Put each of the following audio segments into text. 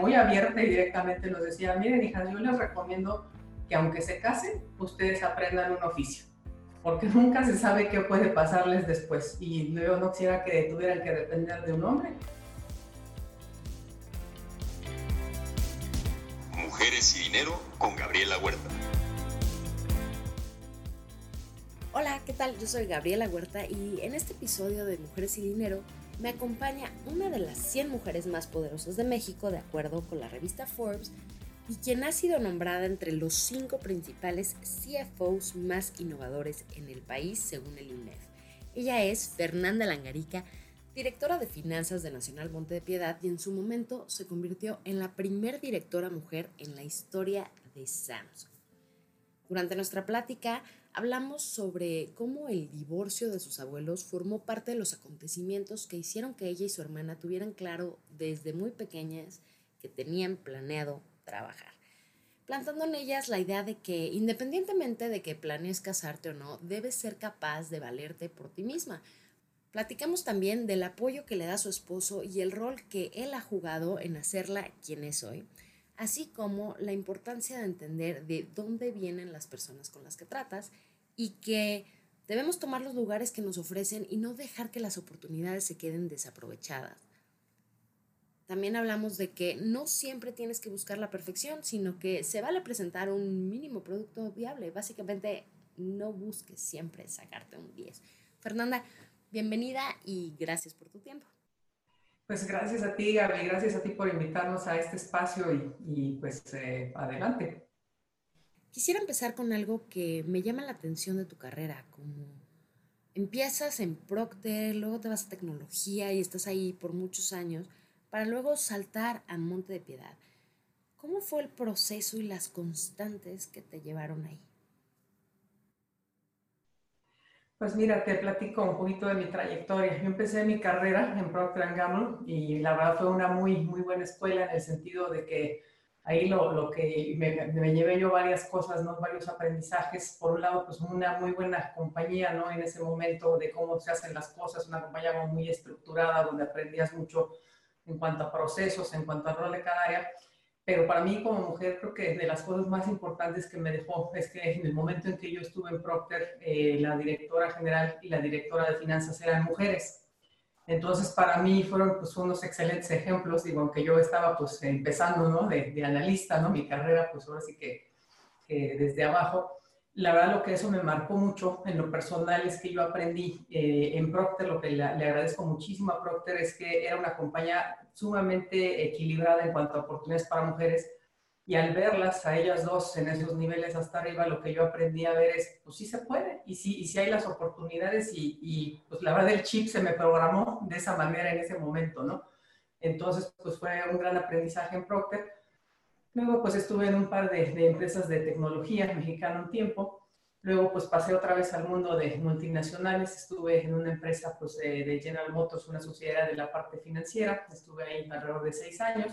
muy abierta y directamente nos decía, miren hijas, yo les recomiendo que aunque se casen, ustedes aprendan un oficio, porque nunca se sabe qué puede pasarles después. Y yo no quisiera que tuvieran que depender de un hombre. Mujeres y Dinero con Gabriela Huerta. Hola, ¿qué tal? Yo soy Gabriela Huerta y en este episodio de Mujeres y Dinero me acompaña una de las 100 mujeres más poderosas de México, de acuerdo con la revista Forbes, y quien ha sido nombrada entre los cinco principales CFOs más innovadores en el país, según el INEF. Ella es Fernanda Langarica, directora de finanzas de Nacional Monte de Piedad, y en su momento se convirtió en la primer directora mujer en la historia de Samsung. Durante nuestra plática hablamos sobre cómo el divorcio de sus abuelos formó parte de los acontecimientos que hicieron que ella y su hermana tuvieran claro desde muy pequeñas que tenían planeado trabajar, plantando en ellas la idea de que independientemente de que planees casarte o no, debes ser capaz de valerte por ti misma. Platicamos también del apoyo que le da su esposo y el rol que él ha jugado en hacerla quien es hoy así como la importancia de entender de dónde vienen las personas con las que tratas y que debemos tomar los lugares que nos ofrecen y no dejar que las oportunidades se queden desaprovechadas. También hablamos de que no siempre tienes que buscar la perfección, sino que se vale presentar un mínimo producto viable. Básicamente, no busques siempre sacarte un 10. Fernanda, bienvenida y gracias por tu tiempo. Pues gracias a ti, Gaby, gracias a ti por invitarnos a este espacio y, pues eh, adelante. Quisiera empezar con algo que me llama la atención de tu carrera, como empiezas en Procter, luego te vas a tecnología y estás ahí por muchos años, para luego saltar a Monte de Piedad. ¿Cómo fue el proceso y las constantes que te llevaron ahí? Pues mira, te platico un poquito de mi trayectoria. Yo empecé mi carrera en Procter Gamble y la verdad fue una muy, muy buena escuela en el sentido de que ahí lo, lo que me, me, llevé yo varias cosas, ¿no? varios aprendizajes. Por un lado, pues una muy buena compañía ¿no? en ese momento de cómo se hacen las cosas, una compañía muy estructurada donde aprendías mucho en cuanto a procesos, en cuanto al rol de cada área pero para mí como mujer creo que de las cosas más importantes que me dejó es que en el momento en que yo estuve en Procter, eh, la directora general y la directora de finanzas eran mujeres. Entonces para mí fueron pues unos excelentes ejemplos, digo, aunque yo estaba pues empezando, ¿no? De, de analista, ¿no? Mi carrera pues ahora sí que, que, desde abajo. La verdad lo que eso me marcó mucho en lo personal es que yo aprendí eh, en Procter, lo que le, agradezco muchísimo a Procter es que era una compañía sumamente equilibrada en cuanto a oportunidades para mujeres. Y al verlas a ellas dos en esos niveles hasta arriba, lo que yo aprendí a ver es, pues sí se puede, y sí, y sí hay las oportunidades, y, y pues la verdad el chip se me programó de esa manera en ese momento, ¿no? Entonces, pues fue un gran aprendizaje en Procter. Luego, pues estuve en un par de, de empresas de tecnología mexicana un tiempo, Luego, pues pasé otra vez al mundo de multinacionales. Estuve en una empresa pues, de, General Motors, una sociedad de la parte financiera. Estuve ahí alrededor de seis años.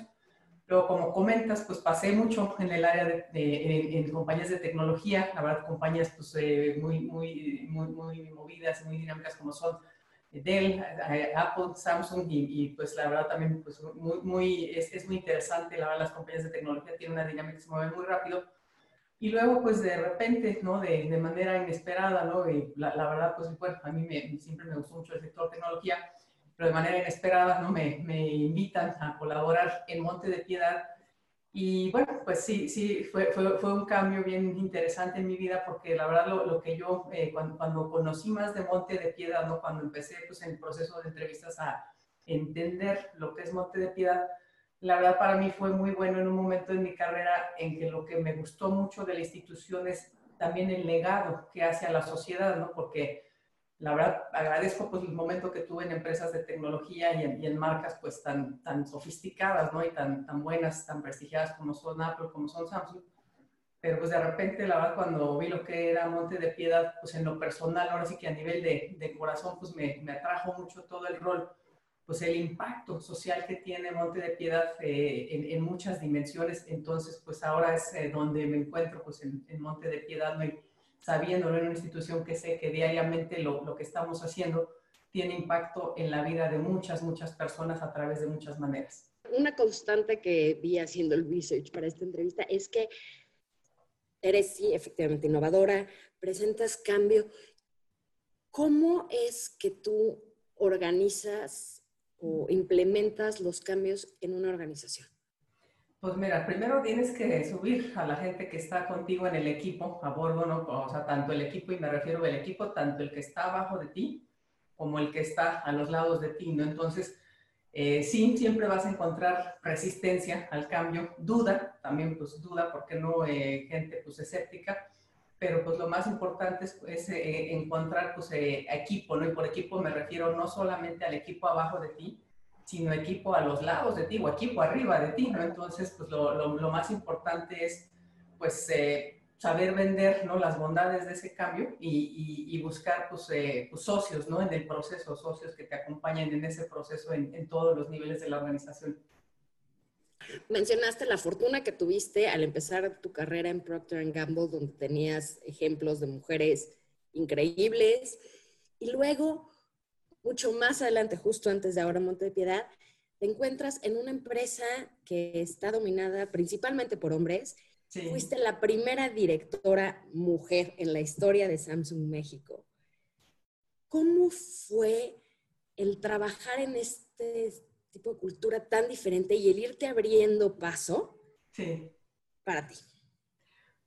Luego, como comentas, pues pasé mucho en el área de, en, compañías de tecnología. La verdad, compañías pues, eh, muy, muy, muy, muy movidas, muy dinámicas como son Dell, eh, Apple, Samsung y, y, pues la verdad también pues muy, muy es, es, muy interesante. La verdad, las compañías de tecnología tienen una dinámica que se mueve muy rápido y luego, pues de repente, ¿no? De, de manera inesperada, ¿no? Y la, la, verdad, pues bueno, a mí me, siempre me gustó mucho el sector tecnología, pero de manera inesperada, ¿no? Me, me invitan a colaborar en Monte de Piedad. Y bueno, pues sí, sí, fue, fue, fue un cambio bien interesante en mi vida porque la verdad lo, lo que yo, eh, cuando, cuando, conocí más de Monte de Piedad, ¿no? Cuando empecé pues en el proceso de entrevistas a entender lo que es Monte de Piedad, la verdad para mí fue muy bueno en un momento de mi carrera en que lo que me gustó mucho de la institución es también el legado que hace a la sociedad, ¿no? Porque la verdad agradezco pues el momento que tuve en empresas de tecnología y en, y en, marcas pues tan, tan sofisticadas, ¿no? Y tan, tan buenas, tan prestigiadas como son Apple, como son Samsung. Pero pues de repente, la verdad, cuando vi lo que era Monte de Piedad, pues en lo personal, ahora sí que a nivel de, de corazón, pues me, me atrajo mucho todo el rol pues el impacto social que tiene Monte de Piedad eh, en, en, muchas dimensiones. Entonces, pues ahora es eh, donde me encuentro, pues en, en Monte de Piedad, ¿no? y sabiendo en una institución que sé que diariamente lo, lo, que estamos haciendo tiene impacto en la vida de muchas, muchas personas a través de muchas maneras. una constante que vi haciendo el research para esta entrevista es que eres, sí, efectivamente innovadora, presentas cambio. ¿Cómo es que tú organizas o implementas los cambios en una organización? Pues mira, primero tienes que subir a la gente que está contigo en el equipo, a bordo, ¿no? O sea, tanto el equipo, y me refiero al equipo, tanto el que está abajo de ti como el que está a los lados de ti, ¿no? Entonces, eh, sí, siempre vas a encontrar resistencia al cambio, duda, también pues duda, porque no eh, gente pues escéptica, pero pues lo más importante es, eh, encontrar pues equipo, ¿no? Y por equipo me refiero no solamente al equipo abajo de ti, sino equipo a los lados de ti o equipo arriba de ti, ¿no? Entonces, pues lo, lo, más importante es, pues, eh, saber vender, ¿no? Las bondades de ese cambio y, y, buscar, pues, eh, pues, socios, ¿no? En el proceso, socios que te acompañen en ese proceso en, en todos los niveles de la organización. Mencionaste la fortuna que tuviste al empezar tu carrera en Procter Gamble, donde tenías ejemplos de mujeres increíbles, y luego mucho más adelante, justo antes de ahora Monte de Piedad, te encuentras en una empresa que está dominada principalmente por hombres. Fuiste la primera directora mujer en la historia de Samsung México. ¿Cómo fue el trabajar en este tipo de cultura tan diferente y el irte abriendo paso para ti?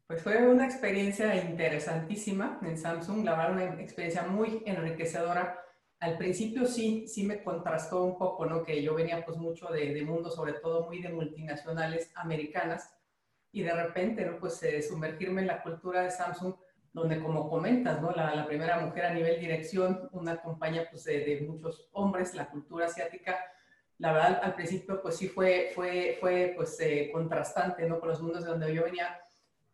Pues fue una experiencia interesantísima en Samsung, la verdad, una experiencia muy enriquecedora al principio sí, sí me contrastó un poco, ¿no? Que yo venía pues mucho de, de mundo, sobre todo muy de multinacionales americanas, y de repente, ¿no? Pues eh, sumergirme en la cultura de Samsung, donde como comentas, ¿no? La, primera mujer a nivel dirección, una compañía pues de, de, muchos hombres, la cultura asiática, la verdad al principio pues sí fue, fue, fue pues eh, contrastante, ¿no? Con los mundos de donde yo venía,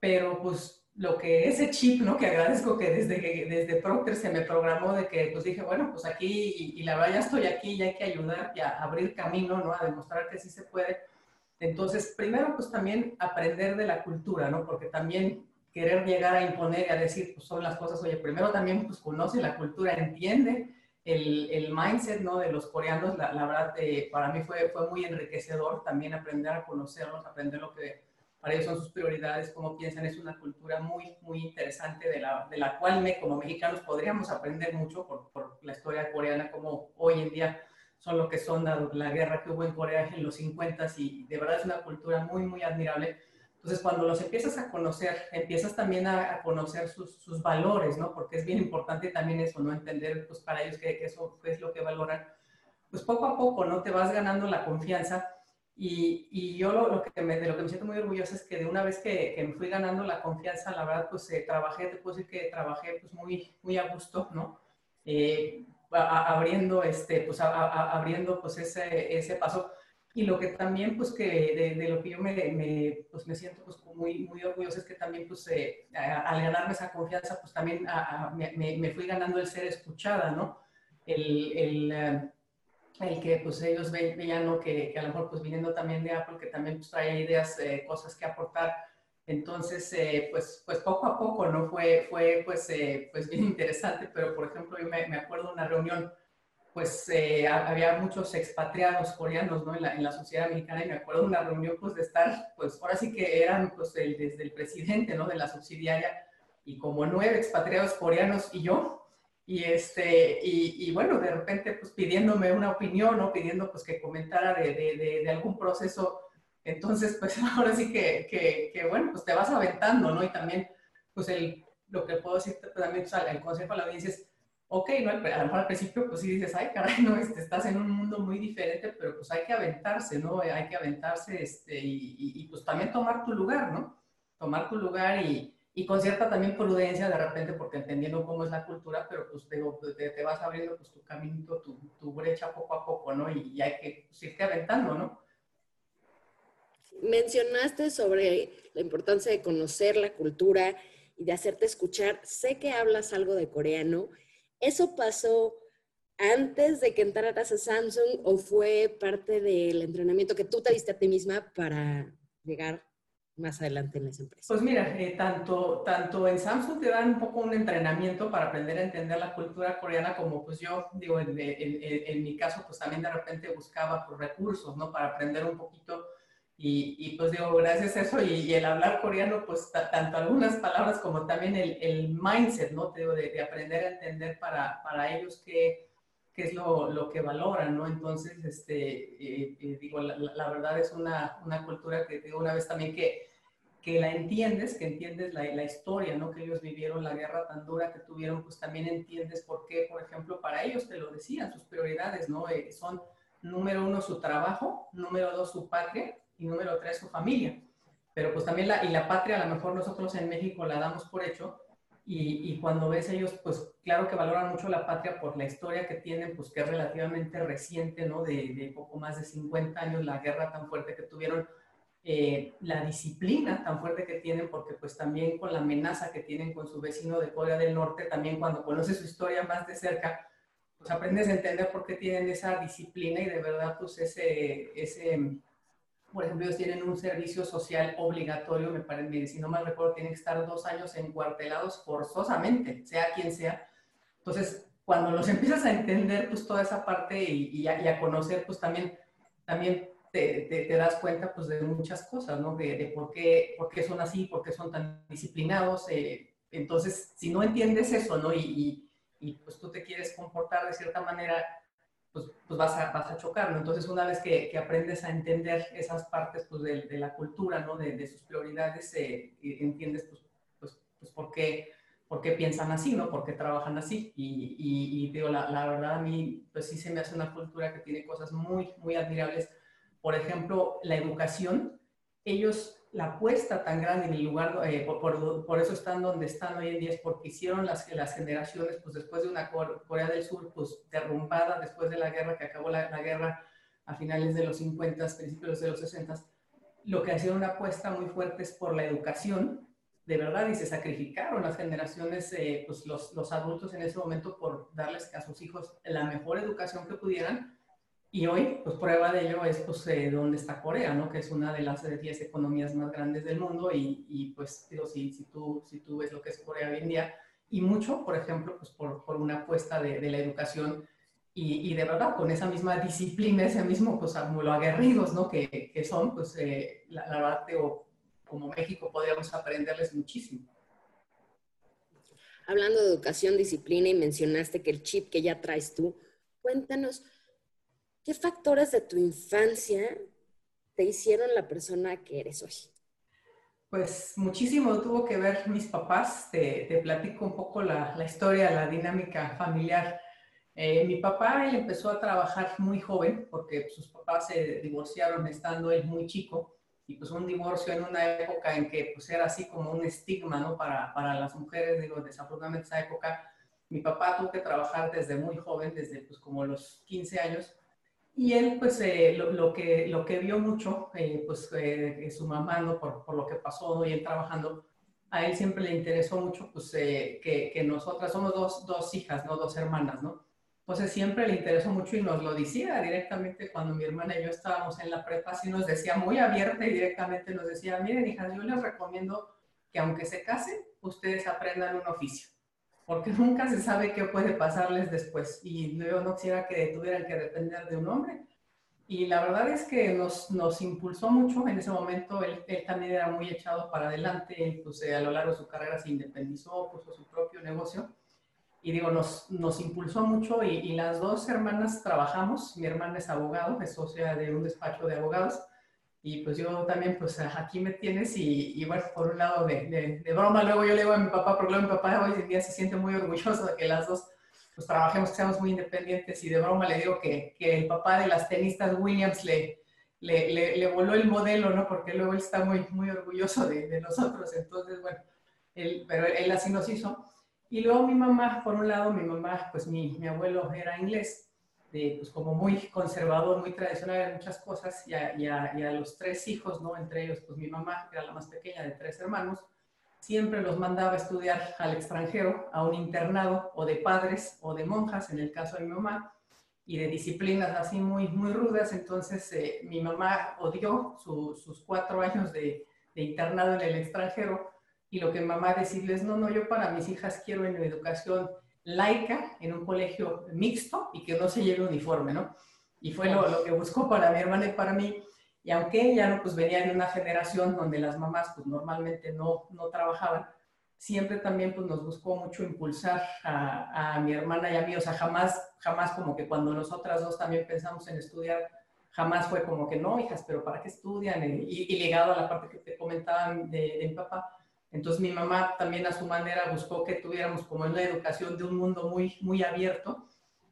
pero pues lo que ese chip, ¿no? Que agradezco que desde, desde Procter se me programó de que, pues dije, bueno, pues aquí, y, la verdad ya estoy aquí, y hay que ayudar y abrir camino, ¿no? A demostrar que sí se puede. Entonces, primero, pues también aprender de la cultura, ¿no? Porque también querer llegar a imponer y a decir, pues son las cosas, oye, primero también, pues conoce la cultura, entiende el, el mindset, ¿no? De los coreanos, la, la verdad, eh, para mí fue, fue muy enriquecedor también aprender a conocerlos, aprender lo que para ellos son sus prioridades, cómo piensan, es una cultura muy, muy interesante de la, de la cual me, como mexicanos podríamos aprender mucho por, por, la historia coreana, como hoy en día son lo que son la, la, guerra que hubo en Corea en los 50 y de verdad es una cultura muy, muy admirable. Entonces, cuando los empiezas a conocer, empiezas también a, conocer sus, sus, valores, ¿no? Porque es bien importante también eso, ¿no? Entender, pues, para ellos que, que eso es lo que valoran. Pues poco a poco, ¿no? Te vas ganando la confianza y, y yo lo, lo, que me, de lo que me siento muy orgullosa es que de una vez que, que me fui ganando la confianza, la verdad, pues eh, trabajé, te puedo decir que trabajé pues muy, muy a gusto, ¿no? Eh, a, abriendo, este, pues a, abriendo pues ese, ese paso. Y lo que también, pues que de, de lo que yo me, me, pues, me siento pues muy, muy orgullosa es que también, pues eh, al ganarme esa confianza, pues también me, me, fui ganando el ser escuchada, ¿no? El, el eh, el que pues ellos veían ¿no? que, que, a lo mejor pues viniendo también de Apple, que también pues, trae ideas, eh, cosas que aportar. Entonces, eh, pues, pues poco a poco, ¿no? Fue, fue pues, eh, pues bien interesante, pero por ejemplo, yo me, me acuerdo de una reunión, pues eh, había muchos expatriados coreanos, ¿no? En la, en la, sociedad mexicana y me acuerdo de una reunión, pues de estar, pues ahora sí que eran, pues el, desde el presidente, ¿no? De la subsidiaria y como nueve expatriados coreanos y yo, y, este, y, y, bueno, de repente pues pidiéndome una opinión o pidiendo pues que comentara de, de, de, algún proceso. Entonces, pues ahora sí que, que, que, bueno, pues te vas aventando, ¿no? Y también, pues el, lo que puedo decir también, pues, el consejo a la audiencia es, ok, ¿no? A lo mejor al principio pues sí dices, ay, caray, no, este, estás en un mundo muy diferente, pero pues hay que aventarse, ¿no? Hay que aventarse este, y, y, y pues también tomar tu lugar, ¿no? Tomar tu lugar y, y con cierta también prudencia de repente, porque entendiendo cómo es la cultura, pero pues te, te vas abriendo pues tu camino, tu, tu, brecha poco a poco, ¿no? Y, y hay que pues, irte aventando, ¿no? Mencionaste sobre la importancia de conocer la cultura y de hacerte escuchar. Sé que hablas algo de coreano. ¿Eso pasó antes de que entraras a Samsung o fue parte del entrenamiento que tú te diste a ti misma para llegar más adelante en esa empresa? Pues mira, eh, tanto, tanto en Samsung te dan un poco un entrenamiento para aprender a entender la cultura coreana, como pues yo, digo, en, en, mi caso, pues también de repente buscaba por recursos, ¿no? Para aprender un poquito. Y, y pues digo, gracias a eso y, el hablar coreano, pues tanto algunas palabras como también el, el mindset, ¿no? Te digo, de, de, aprender a entender para, para ellos qué, qué es lo, lo, que valoran, ¿no? Entonces, este, eh, eh, digo, la, verdad es una, una cultura que digo una vez también que que la entiendes, que entiendes la, la, historia, ¿no? Que ellos vivieron la guerra tan dura que tuvieron, pues también entiendes por qué, por ejemplo, para ellos te lo decían, sus prioridades, ¿no? Eh, son número uno su trabajo, número dos su patria y número tres su familia. Pero pues también la, y la patria a lo mejor nosotros en México la damos por hecho y, y cuando ves ellos, pues claro que valoran mucho la patria por la historia que tienen, pues que es relativamente reciente, ¿no? De, de poco más de 50 años, la guerra tan fuerte que tuvieron eh, la disciplina tan fuerte que tienen, porque pues también con la amenaza que tienen con su vecino de Corea del Norte, también cuando conoces su historia más de cerca, pues aprendes a entender por qué tienen esa disciplina y de verdad pues ese, ese por ejemplo, ellos tienen un servicio social obligatorio, me parece, si no mal recuerdo, tienen que estar dos años encuartelados forzosamente, sea quien sea. Entonces, cuando los empiezas a entender, pues toda esa parte y, y, a, y a, conocer, pues también, también te, das cuenta pues de muchas cosas, ¿no? De, por, qué, por qué son así, por qué son tan disciplinados. Eh, entonces, si no entiendes eso, ¿no? Y, y, pues tú te quieres comportar de cierta manera, pues, pues vas, a, vas a chocar, ¿no? Entonces, una vez que, que aprendes a entender esas partes pues, de, de la cultura, ¿no? De, de sus prioridades, eh, entiendes pues, pues, pues, por qué por qué piensan así, ¿no? Por qué trabajan así. Y, y, y digo, la, la, verdad a mí, pues sí se me hace una cultura que tiene cosas muy, muy admirables por ejemplo, la educación, ellos la apuesta tan grande en el lugar, eh, por, eso están donde están hoy en día, es porque hicieron las, las generaciones, pues después de una Corea del Sur, pues derrumbada, después de la guerra, que acabó la, guerra a finales de los 50, principios de los 60, lo que hicieron una apuesta muy fuerte es por la educación, de verdad, y se sacrificaron las generaciones, eh, pues los, los adultos en ese momento por darles a sus hijos la mejor educación que pudieran, y hoy, pues prueba de ello es pues eh, dónde está Corea, ¿no? Que es una de las 10 economías más grandes del mundo y, y pues digo, si, si, tú, si tú ves lo que es Corea hoy en día, y mucho, por ejemplo, pues por, por una apuesta de, de la educación y, y, de verdad con esa misma disciplina, ese mismo, pues como lo aguerridos, ¿no? Que, que son, pues eh, la, la, verdad, digo, como México podríamos aprenderles muchísimo. Hablando de educación, disciplina y mencionaste que el chip que ya traes tú, cuéntanos ¿Qué factores de tu infancia te hicieron la persona que eres hoy? Pues muchísimo tuvo que ver mis papás. Te, te platico un poco la, la, historia, la dinámica familiar. Eh, mi papá él empezó a trabajar muy joven porque sus papás se divorciaron estando él muy chico y pues un divorcio en una época en que pues era así como un estigma, ¿no? Para, para las mujeres, digo, desafortunadamente esa época, mi papá tuvo que trabajar desde muy joven, desde pues como los 15 años y él, pues, eh, lo, lo, que, lo que vio mucho, eh, pues, eh, su mamá, ¿no? Por, por, lo que pasó, y él trabajando, a él siempre le interesó mucho, pues, eh, que, que, nosotras somos dos, dos hijas, ¿no? Dos hermanas, ¿no? Entonces, siempre le interesó mucho y nos lo decía directamente cuando mi hermana y yo estábamos en la prepa, así nos decía muy abierta y directamente nos decía, miren, hijas, yo les recomiendo que aunque se casen, ustedes aprendan un oficio porque nunca se sabe qué puede pasarles después. Y yo no quisiera que tuvieran que depender de un hombre. Y la verdad es que nos, nos impulsó mucho en ese momento. Él, él también era muy echado para adelante. Pues, eh, a lo largo de su carrera se independizó, puso su propio negocio. Y digo, nos, nos impulsó mucho y, y las dos hermanas trabajamos. Mi hermana es abogado, es socia de un despacho de abogados y pues yo también, pues aquí me tienes y, y bueno, por un lado de, de, de, broma, luego yo le digo a mi papá, porque luego mi papá hoy en día se siente muy orgulloso de que las dos pues trabajemos, que seamos muy independientes y de broma le digo que, que el papá de las tenistas Williams le, le, le, le, voló el modelo, ¿no? Porque luego él está muy, muy orgulloso de, de nosotros, entonces bueno, él, pero él así nos hizo. Y luego mi mamá, por un lado, mi mamá, pues mi, mi abuelo era inglés pues como muy conservador, muy tradicional en muchas cosas, y a, y, los tres hijos, ¿no? Entre ellos, pues mi mamá, era la más pequeña de tres hermanos, siempre los mandaba a estudiar al extranjero, a un internado, o de padres, o de monjas, en el caso de mi mamá, y de disciplinas así muy, muy rudas. Entonces, eh, mi mamá odió su, sus cuatro años de, de internado en el extranjero y lo que mamá decidió es, no, no, yo para mis hijas quiero en educación laica, en un colegio mixto y que no se lleve uniforme, ¿no? Y fue lo, lo, que buscó para mi hermana y para mí. Y aunque ella no, pues venía de una generación donde las mamás pues normalmente no, no trabajaban, siempre también pues nos buscó mucho impulsar a, a, mi hermana y a mí, o sea, jamás, jamás como que cuando nosotras dos también pensamos en estudiar, jamás fue como que no, hijas, pero ¿para qué estudian? Y, y ligado a la parte que te comentaban de, de mi papá, entonces mi mamá también a su manera buscó que tuviéramos como una educación de un mundo muy, muy abierto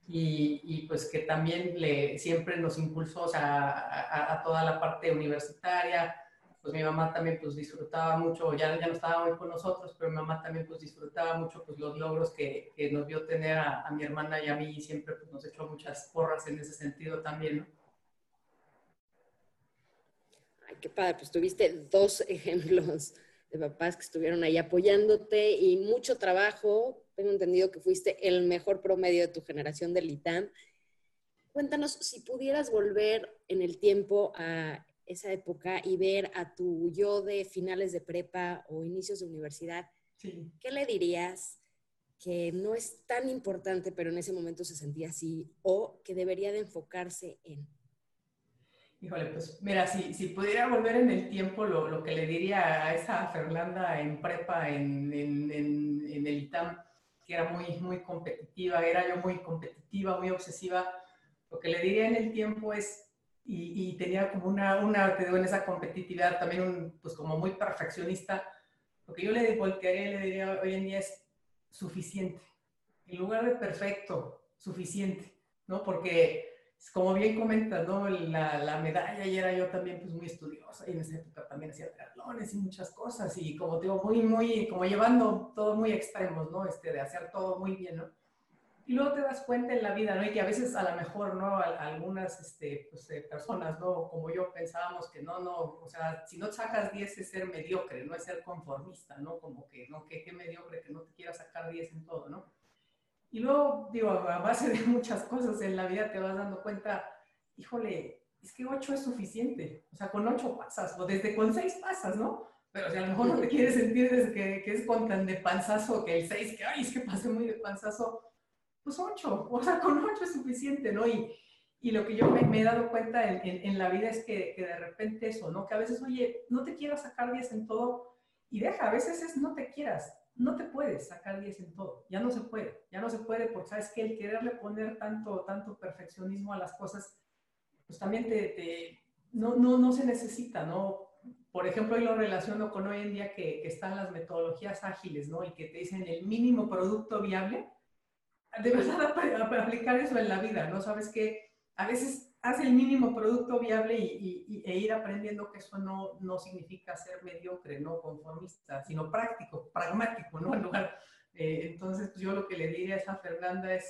y, y pues que también le, siempre nos impulsó o sea, a, a, toda la parte universitaria. Pues mi mamá también pues disfrutaba mucho, ya, ya no estaba muy con nosotros, pero mi mamá también pues disfrutaba mucho pues los logros que, que nos vio tener a, a, mi hermana y a mí y siempre pues nos echó muchas porras en ese sentido también, ¿no? Ay, qué padre, pues tuviste dos ejemplos de papás que estuvieron ahí apoyándote y mucho trabajo. Tengo entendido que fuiste el mejor promedio de tu generación del ITAM. Cuéntanos si pudieras volver en el tiempo a esa época y ver a tu yo de finales de prepa o inicios de universidad, sí. ¿qué le dirías que no es tan importante, pero en ese momento se sentía así, o que debería de enfocarse en? Híjole, pues mira, si, si pudiera volver en el tiempo, lo, lo, que le diría a esa Fernanda en prepa, en, en, en, en, el ITAM, que era muy, muy competitiva, era yo muy competitiva, muy obsesiva, lo que le diría en el tiempo es, y, y tenía como una, una, te digo, en esa competitividad también, un, pues como muy perfeccionista, lo que yo le voltearía le diría hoy en día es suficiente. En lugar de perfecto, suficiente, ¿no? Porque como bien comentas, ¿no? La, la, medalla y era yo también pues muy estudiosa y en esa época también hacía triatlones y muchas cosas y como digo, muy, muy, como llevando todo muy extremos, ¿no? Este, de hacer todo muy bien, ¿no? Y luego te das cuenta en la vida, ¿no? Y que a veces a lo mejor, ¿no? A, a algunas este, pues, eh, personas, ¿no? Como yo pensábamos que no, no, o sea, si no sacas 10 es ser mediocre, no es ser conformista, ¿no? Como que, ¿no? Que qué mediocre que no te quieras sacar 10 en todo, ¿no? Y luego, digo, a base de muchas cosas en la vida te vas dando cuenta, híjole, es que ocho es suficiente. O sea, con ocho pasas, o desde con seis pasas, ¿no? Pero si a lo mejor no te quieres sentir desde que, es con tan de panzazo que el seis, que ay, es que pasé muy de panzazo, pues ocho. O sea, con ocho es suficiente, ¿no? Y, y lo que yo me, he dado cuenta en, en, en, la vida es que, que de repente eso, ¿no? Que a veces, oye, no te quieras sacar diez en todo y deja, a veces es no te quieras no te puedes sacar 10 en todo, ya no se puede, ya no se puede porque sabes que el quererle poner tanto, tanto perfeccionismo a las cosas, pues también te, te no, no, no se necesita, ¿no? Por ejemplo, yo lo relaciono con hoy en día que, que, están las metodologías ágiles, ¿no? Y que te dicen el mínimo producto viable. De verdad, aplicar eso en la vida, ¿no? Sabes que a veces haz el mínimo producto viable y, e ir aprendiendo que eso no, no significa ser mediocre, no conformista, sino práctico, pragmático, ¿no? Eh, entonces, pues yo lo que le diría a Fernanda es,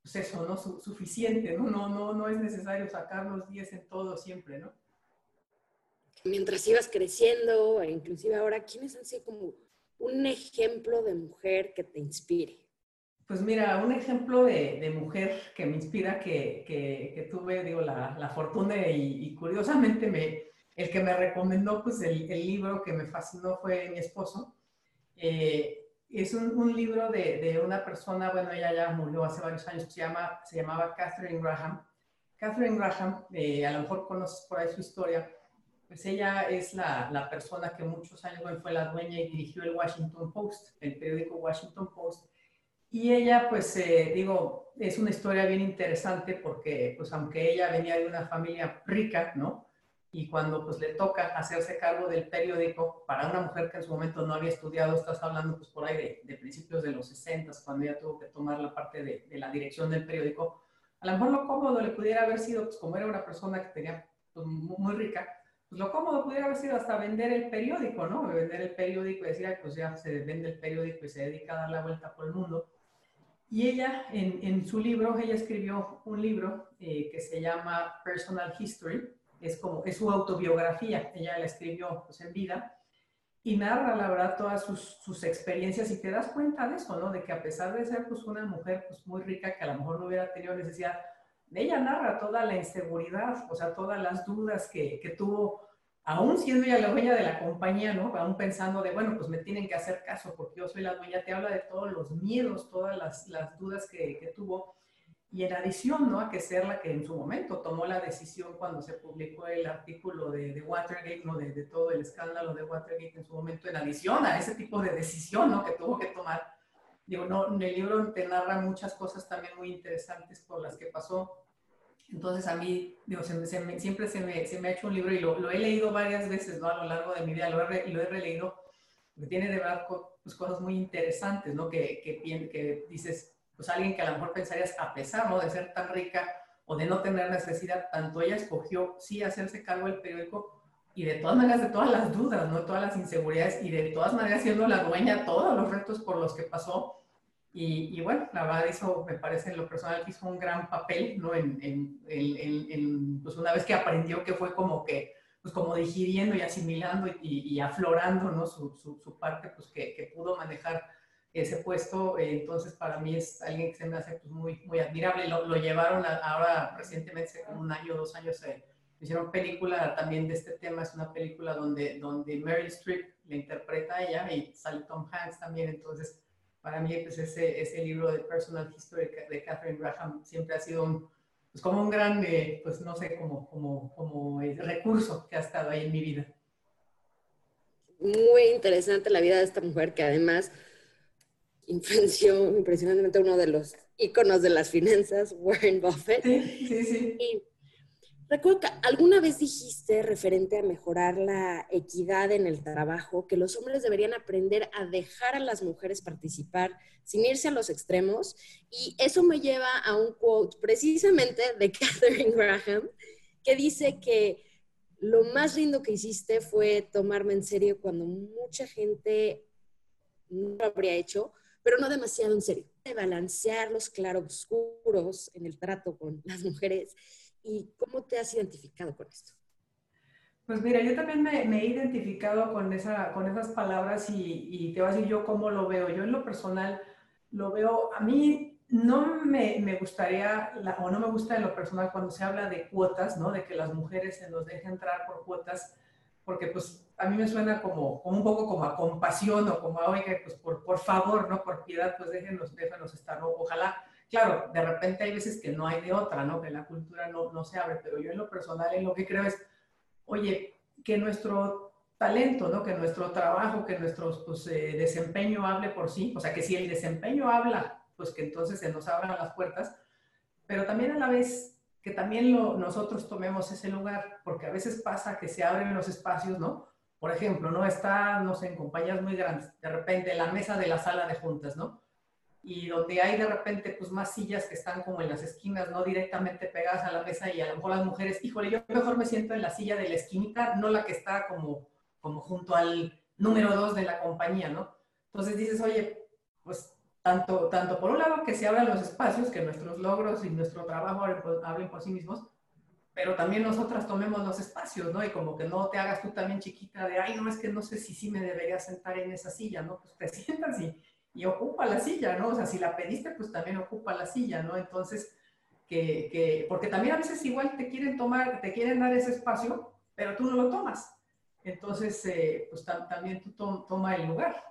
pues eso, ¿no? Su, suficiente, ¿no? ¿no? No, no es necesario sacar los 10 en todo siempre, ¿no? Mientras ibas creciendo, e inclusive ahora, ¿quiénes han sido como un ejemplo de mujer que te inspire? Pues mira, un ejemplo de, mujer que me inspira, que, que, tuve, digo, la, la fortuna y, curiosamente me, el que me recomendó pues el, libro que me fascinó fue mi esposo. Eh, es un, libro de, de, una persona, bueno, ella ya murió hace varios años, se, llama, se llamaba Catherine Graham. Catherine Graham, eh, a lo mejor conoces por ahí su historia, pues ella es la, la persona que muchos años fue la dueña y dirigió el Washington Post, el periódico Washington Post, y ella, pues, eh, digo, es una historia bien interesante porque, pues, aunque ella venía de una familia rica, ¿no? Y cuando, pues, le toca hacerse cargo del periódico, para una mujer que en su momento no había estudiado, estás hablando, pues, por ahí de, de principios de los 60, cuando ella tuvo que tomar la parte de, de, la dirección del periódico, a lo mejor lo cómodo le pudiera haber sido, pues, como era una persona que tenía, pues, muy rica, pues lo cómodo pudiera haber sido hasta vender el periódico, ¿no? Vender el periódico y decir, pues ya se vende el periódico y se dedica a dar la vuelta por el mundo. Y ella, en, en, su libro, ella escribió un libro eh, que se llama Personal History, es como, es su autobiografía, ella la escribió pues, en vida, y narra, la verdad, todas sus, sus, experiencias, y te das cuenta de eso, ¿no? De que a pesar de ser, pues, una mujer, pues, muy rica, que a lo mejor no hubiera tenido necesidad, ella narra toda la inseguridad, o sea, todas las dudas que, que tuvo aún siendo ella la dueña de la compañía, ¿no? Aún pensando de, bueno, pues me tienen que hacer caso porque yo soy la dueña, te habla de todos los miedos, todas las, dudas que, que, tuvo. Y en adición, ¿no? A que ser la que en su momento tomó la decisión cuando se publicó el artículo de, de Watergate, ¿no? De, de, todo el escándalo de Watergate en su momento, en adición a ese tipo de decisión, ¿no? Que tuvo que tomar. Digo, no, en el libro te narra muchas cosas también muy interesantes por las que pasó entonces a mí, siempre se me, se ha hecho un libro y lo, he leído varias veces, ¿no? A lo largo de mi vida, lo he, lo he releído, porque tiene de verdad pues, cosas muy interesantes, ¿no? Que, que, que, dices, pues alguien que a lo mejor pensarías, a pesar, ¿no? De ser tan rica o de no tener necesidad, tanto ella escogió sí hacerse cargo del periódico y de todas maneras de todas las dudas, ¿no? Todas las inseguridades y de todas maneras siendo la dueña todos los retos por los que pasó y, bueno, la verdad hizo, me parece en lo personal que hizo un gran papel, ¿no? En, en, en, pues una vez que aprendió que fue como que, pues como digiriendo y asimilando y, aflorando, ¿no? Su, su, parte, pues que, que, pudo manejar ese puesto. Eh, entonces, para mí es alguien que se me hace pues, muy, muy admirable. Lo, lo llevaron ahora recientemente, como un año, dos años, se hicieron película también de este tema. Es una película donde, donde Meryl Streep le interpreta a ella y sale Tom Hanks también. Entonces, para mí pues ese, ese libro de Personal History de Catherine Graham siempre ha sido un, pues como un gran, eh, pues no sé, como, como, como recurso que ha estado ahí en mi vida. Muy interesante la vida de esta mujer que además influenció impresionantemente uno de los íconos de las finanzas, Warren Buffett. Sí, sí, sí. Y Recuerdo alguna vez dijiste, referente a mejorar la equidad en el trabajo, que los hombres deberían aprender a dejar a las mujeres participar sin irse a los extremos. Y eso me lleva a un quote precisamente de Catherine Graham, que dice que lo más lindo que hiciste fue tomarme en serio cuando mucha gente no lo habría hecho, pero no demasiado en serio. De balancear los claroscuros en el trato con las mujeres ¿Y cómo te has identificado con esto? Pues mira, yo también me, he identificado con, esa, con esas palabras y, y, te voy a decir yo cómo lo veo. Yo en lo personal lo veo, a mí no me, me gustaría, o no me gusta en lo personal cuando se habla de cuotas, ¿no? De que las mujeres se nos dejen entrar por cuotas, porque pues a mí me suena como, como un poco como a compasión o como a, oiga, pues por, por favor, ¿no? Por piedad, pues déjenos, déjenos estar, ¿no? Ojalá Claro, de repente hay veces que no hay de otra, ¿no? Que la cultura no, no se abre, pero yo en lo personal en lo que creo es, oye, que nuestro talento, ¿no? Que nuestro trabajo, que nuestro pues, eh, desempeño hable por sí, o sea, que si el desempeño habla, pues que entonces se nos abran las puertas, pero también a la vez que también lo, nosotros tomemos ese lugar, porque a veces pasa que se abren los espacios, ¿no? Por ejemplo, ¿no? Está, no sé, en compañías muy grandes, de repente la mesa de la sala de juntas, ¿no? Y donde hay de repente pues más sillas que están como en las esquinas, no directamente pegadas a la mesa y a lo mejor las mujeres, híjole, yo mejor me siento en la silla de la esquinita, no la que está como, como junto al número dos de la compañía, ¿no? Entonces dices, oye, pues tanto, tanto por un lado que se abran los espacios, que nuestros logros y nuestro trabajo hablen por, sí mismos, pero también nosotras tomemos los espacios, ¿no? Y como que no te hagas tú también chiquita de, ay, no, es que no sé si sí me debería sentar en esa silla, ¿no? Pues te sientas y y ocupa la silla, ¿no? O sea, si la pediste, pues también ocupa la silla, ¿no? Entonces, que, que, porque también a veces igual te quieren tomar, te quieren dar ese espacio, pero tú no lo tomas. Entonces, eh, pues también tú toma el lugar.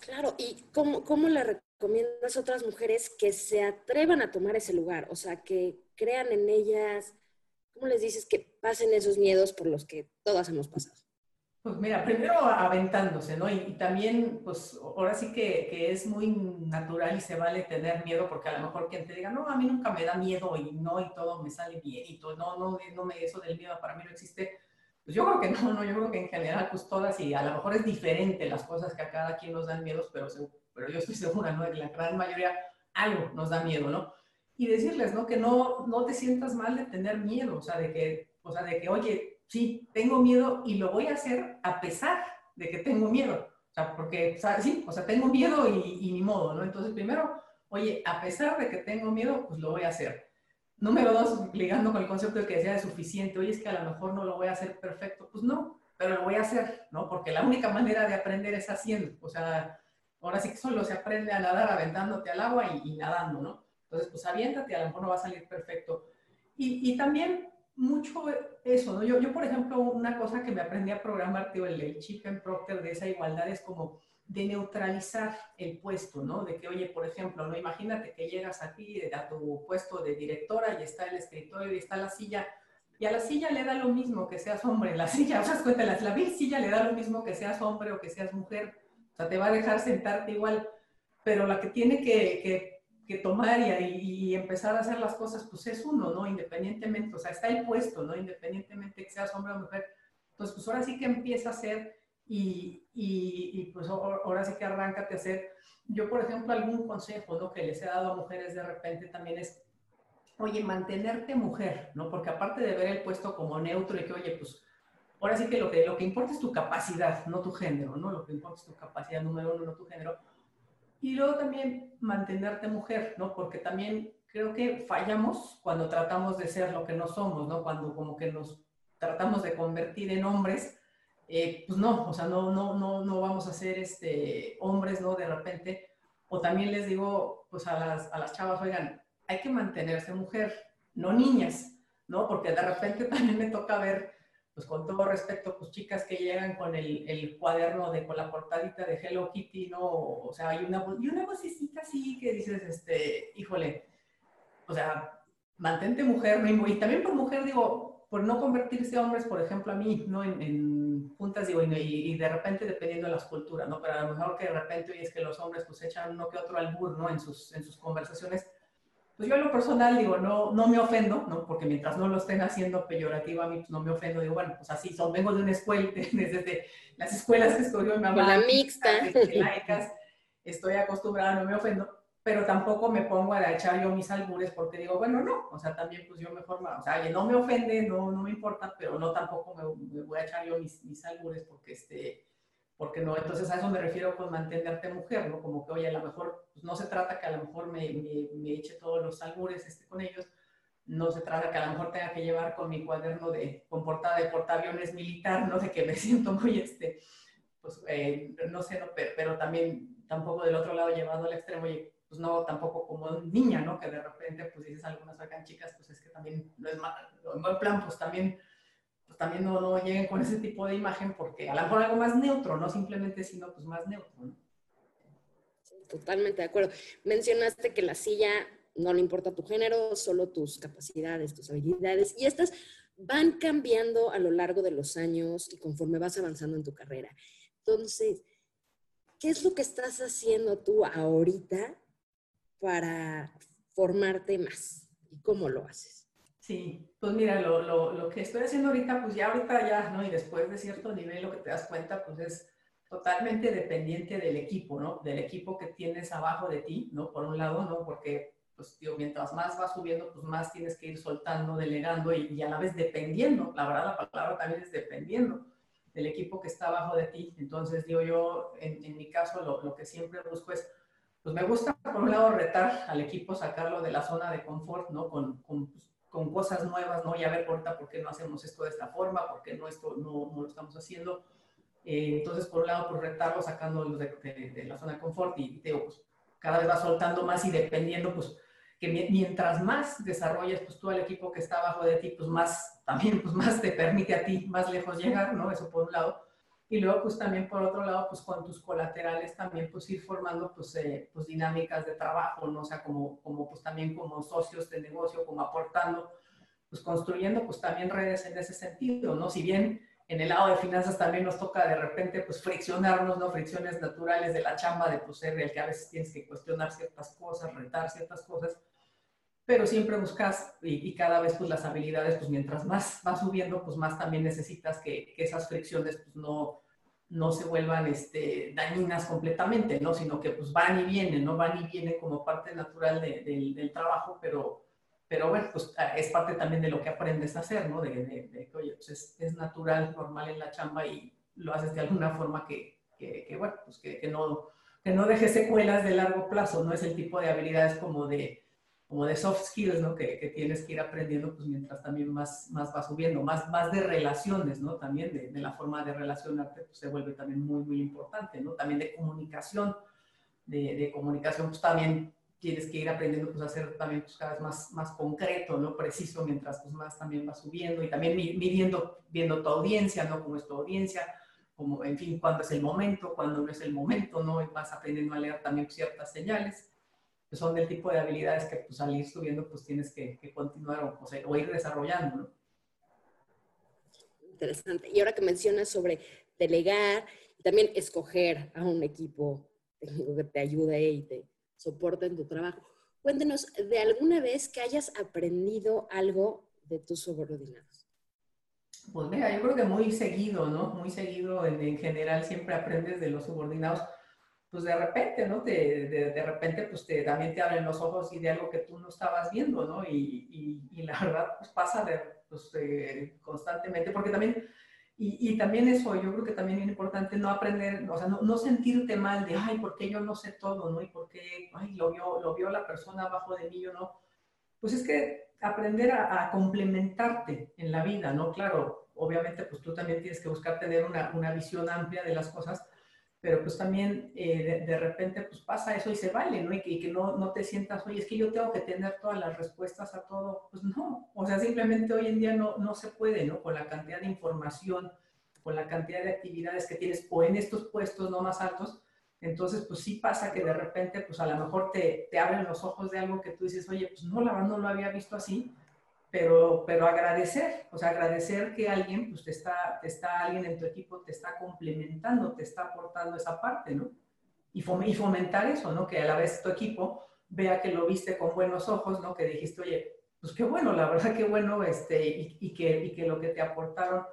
Claro, ¿y cómo, cómo le recomiendas a otras mujeres que se atrevan a tomar ese lugar? O sea, que crean en ellas, ¿cómo les dices que pasen esos miedos por los que todas hemos pasado? Pues mira, primero aventándose, ¿no? Y, también, pues ahora sí que, que, es muy natural y se vale tener miedo, porque a lo mejor quien te diga, no, a mí nunca me da miedo y no, y todo me sale bien y todo, no, no, no me, eso del miedo para mí no existe. Pues yo creo que no, no, yo creo que en general, pues todas, y a lo mejor es diferente las cosas que a cada quien nos dan miedos, pero, pero yo estoy segura, ¿no? Que la gran mayoría algo nos da miedo, ¿no? Y decirles, ¿no? Que no, no te sientas mal de tener miedo, o sea, de que, o sea, de que, oye, sí, tengo miedo y lo voy a hacer a pesar de que tengo miedo. O sea, porque, sí, o sea, tengo miedo y, ni modo, ¿no? Entonces, primero, oye, a pesar de que tengo miedo, pues lo voy a hacer. Número dos, ligando con el concepto de que sea suficiente, oye, es que a lo mejor no lo voy a hacer perfecto, pues no, pero lo voy a hacer, ¿no? Porque la única manera de aprender es haciendo. O sea, ahora sí que solo se aprende a nadar aventándote al agua y, nadando, ¿no? Entonces, pues aviéntate, a lo mejor no va a salir perfecto. Y también mucho eso, ¿no? Yo, yo, por ejemplo, una cosa que me aprendí a programar, tío, el, el chip en Procter de esa igualdad es como de neutralizar el puesto, ¿no? De que, oye, por ejemplo, ¿no? Imagínate que llegas aquí a tu puesto de directora y está el escritorio y está la silla, y a la silla le da lo mismo que seas hombre, la silla, o sea, cuenta, la, la silla le da lo mismo que seas hombre o que seas mujer, o sea, te va a dejar sentarte igual, pero la que tiene que, que tomar y, y, empezar a hacer las cosas, pues es uno, ¿no? Independientemente, o sea, está el puesto, ¿no? Independientemente que seas hombre o mujer, entonces, pues ahora sí que empieza a ser y, y, pues ahora sí que arráncate a hacer. Yo, por ejemplo, algún consejo ¿no? que les he dado a mujeres de repente también es, oye, mantenerte mujer, ¿no? Porque aparte de ver el puesto como neutro y que, oye, pues ahora sí que lo que, lo que importa es tu capacidad, no tu género, ¿no? Lo que importa es tu capacidad número uno, no tu género. Y luego también mantenerte mujer, ¿no? Porque también creo que fallamos cuando tratamos de ser lo que no somos, ¿no? Cuando como que nos tratamos de convertir en hombres eh, pues no, o sea, no, no, no, no vamos a ser este, hombres, ¿no? De repente. O también les digo, pues a las, a las chavas, oigan, hay que mantenerse mujer, no niñas, ¿no? Porque de repente también me toca ver, pues con todo respeto, pues chicas que llegan con el, el cuaderno de, con la portadita de Hello Kitty, ¿no? O sea, hay una, y una vocecita así que dices, este, híjole, o sea, mantente mujer, ¿no? Y también por mujer digo, por no convertirse hombres, por ejemplo, a mí, ¿no? en juntas digo, y, y, de repente dependiendo de las culturas, ¿no? Pero a lo mejor que de repente hoy es que los hombres pues echan uno que otro albur, ¿no? En sus, en sus conversaciones. Pues yo en lo personal digo, no, no me ofendo, ¿no? Porque mientras no lo estén haciendo peyorativo a mí, pues no me ofendo. Digo, bueno, pues así son. Vengo de una escuela, desde las escuelas que escogió mi mamá. La mixta. Laicas, estoy acostumbrada, no me ofendo pero tampoco me pongo a echar yo mis albures porque digo, bueno, no, o sea, también pues yo me formo, o sea, no me ofende, no, no me importa, pero no tampoco me, voy a echar yo mis, mis, albures porque este, porque no, entonces a eso me refiero con mantenerte mujer, ¿no? Como que, oye, a lo mejor, pues no se trata que a lo mejor me, me, me eche todos los albures este, con ellos, no se trata que a lo mejor tenga que llevar con mi cuaderno de, con portada de portaaviones militar, ¿no? De que me siento muy, este, pues, eh, no sé, no, pero, pero, también, tampoco del otro lado llevado al extremo, oye, pues no tampoco como niña, ¿no? Que de repente, pues dices algunas acá chicas, pues es que también no es mal, en buen plan, pues también, pues también no, no, lleguen con ese tipo de imagen porque a lo mejor algo más neutro, no simplemente, sino pues más neutro, ¿no? Totalmente de acuerdo. Mencionaste que la silla no le importa tu género, solo tus capacidades, tus habilidades, y estas van cambiando a lo largo de los años y conforme vas avanzando en tu carrera. Entonces, ¿qué es lo que estás haciendo tú ahorita para formarte más? ¿Y cómo lo haces? Sí, pues mira, lo, lo, lo, que estoy haciendo ahorita, pues ya ahorita ya, ¿no? Y después de cierto nivel lo que te das cuenta, pues es totalmente dependiente del equipo, ¿no? Del equipo que tienes abajo de ti, ¿no? Por un lado, ¿no? Porque, pues, tío, mientras más vas subiendo, pues más tienes que ir soltando, delegando y, a la vez dependiendo. La verdad, la palabra también es dependiendo del equipo que está abajo de ti. Entonces, digo yo, en, en mi caso, lo, lo que siempre busco es pues me gusta por un lado retar al equipo, sacarlo de la zona de confort, ¿no? Con, con, pues, con cosas nuevas, ¿no? Y a ver, ahorita, ¿por qué no hacemos esto de esta forma? ¿Por qué no, esto no, no lo estamos haciendo? Eh, entonlos, por un lado, por retarlo, sacándolos de, de, la zona de confort y, digo, pues, cada vez va soltando más y dependiendo, pues, que mientras más desarrolles, pues, tú al equipo que está abajo de ti, pues, más, también, pues, más te permite a ti más lejos llegar, ¿no? Eso por un lado. Y luego, pues también por otro lado, pues con tus colaterales también, pues ir formando, pues, eh, pues dinámicas de trabajo, ¿no? O sea, como, como, pues también como socios de negocio, como aportando, pues construyendo, pues también redes en ese sentido, ¿no? Si bien en el lado de finanzas también nos toca de repente, pues friccionarnos, ¿no? Fricciones naturales de la chamba, de pues ser el que a veces tienes que cuestionar ciertas cosas, retar ciertas cosas, pero siempre buscas y, cada vez pues las habilidades, pues mientras más vas subiendo, pues más también necesitas que, que esas fricciones pues no, no se vuelvan este, dañinas completamente, ¿no? Sino que pues van y vienen, ¿no? Van y vienen como parte natural de, del trabajo, pero, pero bueno, pues ah, es parte también de lo que aprendes a hacer, ¿no? De, de, que, pues es, es, natural, normal en la chamba y lo haces de alguna forma que, que, que bueno, pues que, que, no, que no deje secuelas de largo plazo, no es el tipo de habilidades como de como de soft skills, ¿no? Que, que, tienes que ir aprendiendo, pues mientras también más, más va subiendo, más, más de relaciones, ¿no? También de, de la forma de relacionarte, pues se vuelve también muy, muy importante, ¿no? También de comunicación, de, de, comunicación, pues también tienes que ir aprendiendo pues, a hacer también pues, cada vez más, más concreto, ¿no? Preciso, mientras pues, más también va subiendo y también midiendo, viendo tu audiencia, ¿no? Cómo es tu audiencia, como, en fin, cuándo es el momento, cuándo no es el momento, ¿no? Y vas aprendiendo a leer también ciertas señales, que son del tipo de habilidades que pues al ir subiendo pues tienes que, continuar o, o, ir desarrollando, ¿no? Interesante. Y ahora que mencionas sobre delegar y también escoger a un equipo técnico que te ayude y te soporte en tu trabajo, cuéntenos de alguna vez que hayas aprendido algo de tus subordinados. Pues mira, yo creo que muy seguido, ¿no? Muy seguido, en, general siempre aprendes de los subordinados, pues de repente, ¿no? De, de, repente, pues te, también te abren los ojos y de algo que tú no estabas viendo, ¿no? Y, y, la verdad, pues pasa pues, constantemente, porque también, y, también eso, yo creo que también es importante no aprender, o sea, no, no, sentirte mal de, ay, ¿por qué yo no sé todo, ¿no? Y por qué, ay, lo vio, lo vio la persona abajo de mí, yo no. Pues es que aprender a, complementarte en la vida, ¿no? Claro, obviamente pues tú también tienes que buscar tener una, una visión amplia de las cosas, pero pues también eh, de, repente pues pasa eso y se vale, ¿no? Y que, que, no, no te sientas, oye, es que yo tengo que tener todas las respuestas a todo, pues no, o sea, simplemente hoy en día no, no se puede, ¿no? Con la cantidad de información, con la cantidad de actividades que tienes o en estos puestos no más altos, entonces, pues sí pasa que de repente, pues a lo mejor te, te abren los ojos de algo que tú dices, oye, pues no, la verdad no lo había visto así, pero, pero agradecer, o sea, agradecer que alguien, pues te está, te está, alguien en tu equipo te está complementando, te está aportando esa parte, ¿no? Y, fomentar eso, ¿no? Que a la vez tu equipo vea que lo viste con buenos ojos, ¿no? Que dijiste, oye, pues qué bueno, la verdad qué bueno, este, y, que, y que lo que te aportaron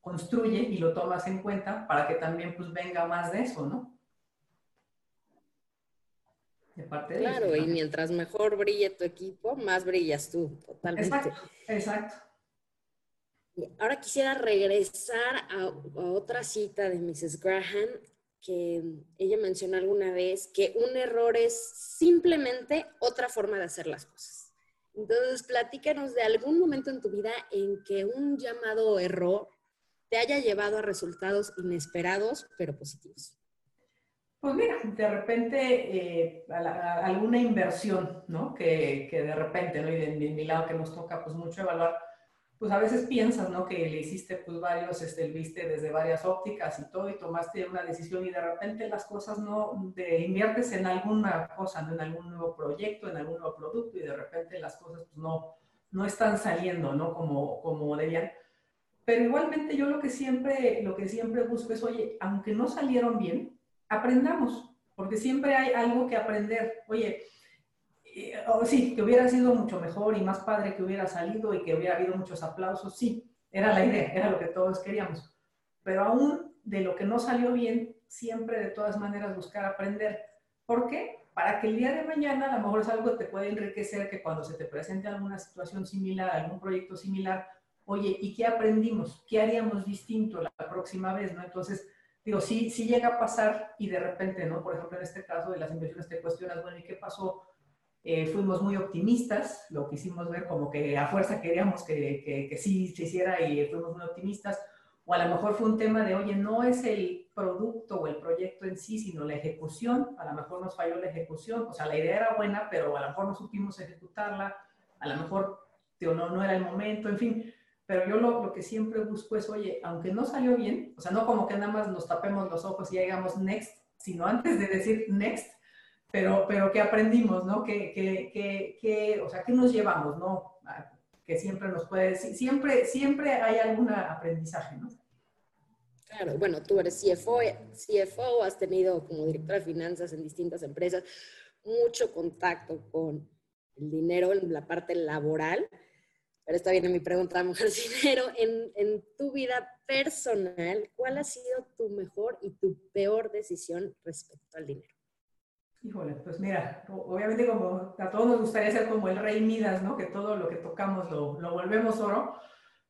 construye y lo tomas en cuenta para que también pues venga más de eso, ¿no? Claro, y mientras mejor brille tu equipo, más brillas tú, totalmente. Exacto, exacto. Ahora quisiera regresar a, otra cita de Mrs. Graham, que ella mencionó alguna vez que un error es simplemente otra forma de hacer las cosas. Entonces, platícanos de algún momento en tu vida en que un llamado error te haya llevado a resultados inesperados, pero positivos. Pues mira, de repente eh, alguna inversión, ¿no? Que, que, de repente, ¿no? Y de, mi lado que nos toca pues mucho evaluar, pues a veces piensas, ¿no? Que le hiciste pues varios, este, viste desde varias ópticas y todo y tomaste una decisión y de repente las cosas no, de inviertes en alguna cosa, ¿no? En algún nuevo proyecto, en algún nuevo producto y de repente las cosas pues no, no están saliendo, ¿no? Como, como debían. Pero igualmente yo lo que siempre, lo que siempre busco es, oye, aunque no salieron bien, aprendamos, porque siempre hay algo que aprender. Oye, eh, o sí, que hubiera sido mucho mejor y más padre que hubiera salido y que hubiera habido muchos aplausos, sí, era la idea, era lo que todos queríamos. Pero aún de lo que no salió bien, siempre de todas maneras buscar aprender. ¿Por qué? Para que el día de mañana a lo mejor es algo que te puede enriquecer, que cuando se te presente alguna situación similar, algún proyecto similar, oye, ¿y qué aprendimos? ¿Qué haríamos distinto la próxima vez? ¿no? Entonces, digo, sí, sí llega a pasar y de repente, ¿no? Por ejemplo, en este caso de las inversiones te cuestionas, bueno, ¿y qué pasó? Eh, fuimos muy optimistas, lo quisimos ver como que a fuerza queríamos que, que, que, sí se hiciera y fuimos muy optimistas, o a lo mejor fue un tema de, oye, no es el producto o el proyecto en sí, sino la ejecución, a lo mejor nos falló la ejecución, o sea, la idea era buena, pero a lo mejor no supimos ejecutarla, a lo mejor no, no era el momento, en fin, pero yo lo, lo, que siempre busco es, oye, aunque no salió bien, o sea, no como que nada más nos tapemos los ojos y hagamos next, sino antes de decir next, pero, pero que aprendimos, ¿no? Que, que, que, que, o sea, ¿qué nos llevamos, no? Que siempre nos puede siempre, siempre hay algún aprendizaje, ¿no? Claro, bueno, tú eres CFO, CFO, has tenido como directora de finanzas en distintas empresas, mucho contacto con el dinero en la parte laboral pero está bien mi pregunta, mujer dinero. En, en tu vida personal, ¿cuál ha sido tu mejor y tu peor decisión respecto al dinero? Híjole, pues mira, obviamente como a todos nos gustaría ser como el rey Midas, ¿no? Que todo lo que tocamos lo, lo volvemos oro.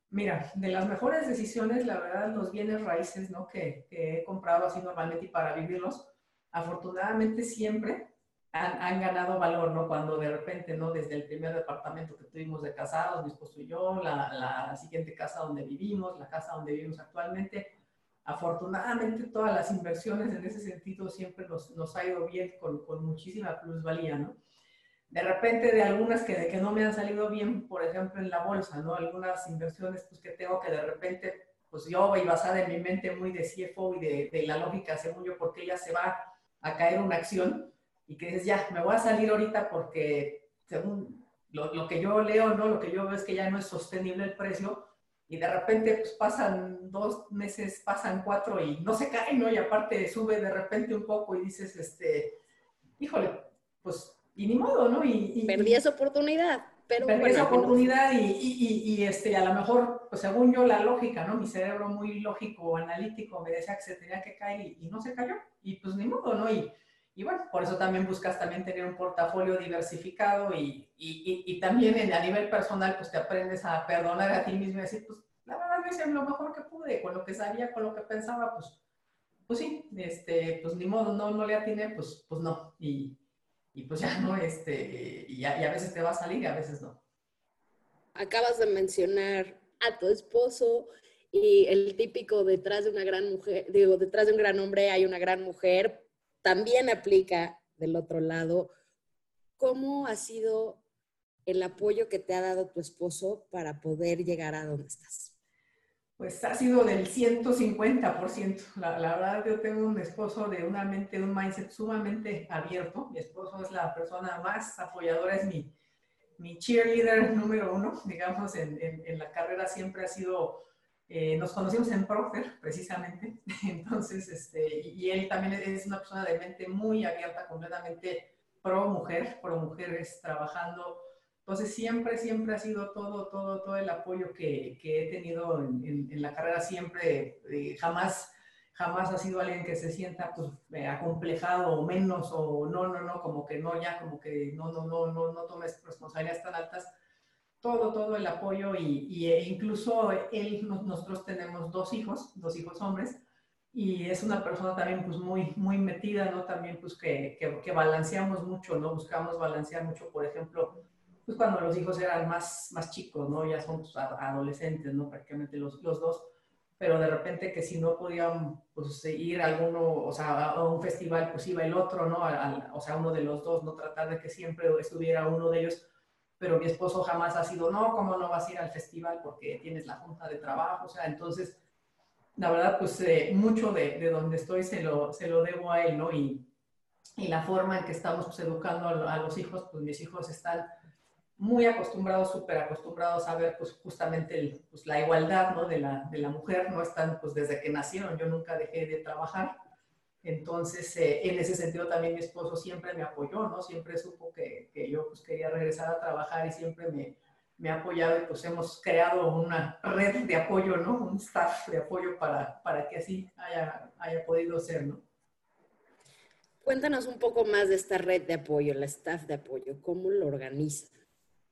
Mira, de las mejores decisiones, la verdad, los bienes raíces, ¿no? Que, que he comprado así normalmente y para vivirlos, afortunadamente siempre han, ganado valor, ¿no? Cuando de repente, ¿no? Desde el primer departamento que tuvimos de casados, mi esposo y yo, la, la siguiente casa donde vivimos, la casa donde vivimos actualmente, afortunadamente todas las inversiones en ese sentido siempre nos, nos ha ido bien con, con muchísima plusvalía, ¿no? de repente de algunas que, de que no me han salido bien, por ejemplo, en la bolsa, ¿no? Algunas inversiones pues, que tengo que de repente, pues yo voy basada en mi mente muy de CFO y de, de la lógica, según yo, porque ella se va a caer una acción y que dices, ya, me voy a salir ahorita porque según lo, lo, que yo leo, ¿no? Lo que yo veo es que ya no es sostenible el precio y de repente pues pasan dos meses, pasan cuatro y no se cae, ¿no? Y aparte sube de repente un poco y dices, este, híjole, pues, y ni modo, ¿no? Y, Perdí esa oportunidad. Pero Perdí esa oportunidad y, y, y, este, a lo mejor, pues según yo, la lógica, ¿no? Mi cerebro muy lógico, analítico, me decía que se tenía que caer y, no se cayó. Y pues ni modo, ¿no? Y, y bueno, por eso también buscas también tener un portafolio diversificado y, y, y, también en, a nivel personal, pues te aprendes a perdonar a ti mismo y decir, pues la verdad lo hice lo mejor que pude, con lo que sabía, con lo que pensaba, pues, pues sí, este, pues ni modo, no, no le atiné, pues, pues no. Y, y pues ya no, este, y, y a veces te va a salir y a veces no. Acabas de mencionar a tu esposo y el típico detrás de una gran mujer, digo, detrás de un gran hombre hay una gran mujer, también aplica del otro lado. ¿Cómo ha sido el apoyo que te ha dado tu esposo para poder llegar a donde estás? Pues ha sido del 150%. La, la verdad, yo tengo un esposo de una mente, un mindset sumamente abierto. Mi esposo es la persona más apoyadora, es mi, mi cheerleader número uno, digamos, en, la carrera siempre ha sido eh, nos conocimos en Procter, precisamente, entonces, este, y él también es una persona de mente muy abierta, completamente pro mujer, pro mujeres trabajando. Entonces, siempre, siempre ha sido todo, todo, todo el apoyo que, que he tenido en, en, en, la carrera, siempre, eh, jamás, jamás ha sido alguien que se sienta pues, eh, acomplejado o menos, o no, no, no, como que no, ya, como que no, no, no, no, no tomes responsabilidades tan altas todo, todo el apoyo y, y e incluso él, nosotros tenemos dos hijos, dos hijos hombres, y es una persona también pues muy, muy metida, ¿no? También pues que, que, que, balanceamos mucho, ¿no? Buscamos balancear mucho, por ejemplo, pues cuando los hijos eran más, más chicos, ¿no? Ya son pues, adolescentes, ¿no? Prácticamente los, los dos, pero de repente que si no podían pues ir a alguno, o sea, a un festival, pues iba el otro, ¿no? O sea, uno de los dos, no tratar de que siempre estuviera uno de ellos pero mi esposo jamás ha sido, no, ¿cómo no vas a ir al festival porque tienes la junta de trabajo? O sea, entonces, la verdad, pues eh, mucho de, de, donde estoy se lo, se lo debo a él, ¿no? Y, y la forma en que estamos pues, educando a, a, los hijos, pues mis hijos están muy acostumbrados, súper acostumbrados a ver pues justamente pues, la igualdad, ¿no? De la, de la mujer, ¿no? Están pues desde que nacieron, yo nunca dejé de trabajar entonces, eh, en ese sentido también mi esposo siempre me apoyó, ¿no? Siempre supo que, que yo pues, quería regresar a trabajar y siempre me, me, ha apoyado y pues hemos creado una red de apoyo, ¿no? Un staff de apoyo para, para que así haya, haya podido ser, ¿no? Cuéntanos un poco más de esta red de apoyo, la staff de apoyo, ¿cómo lo organiza?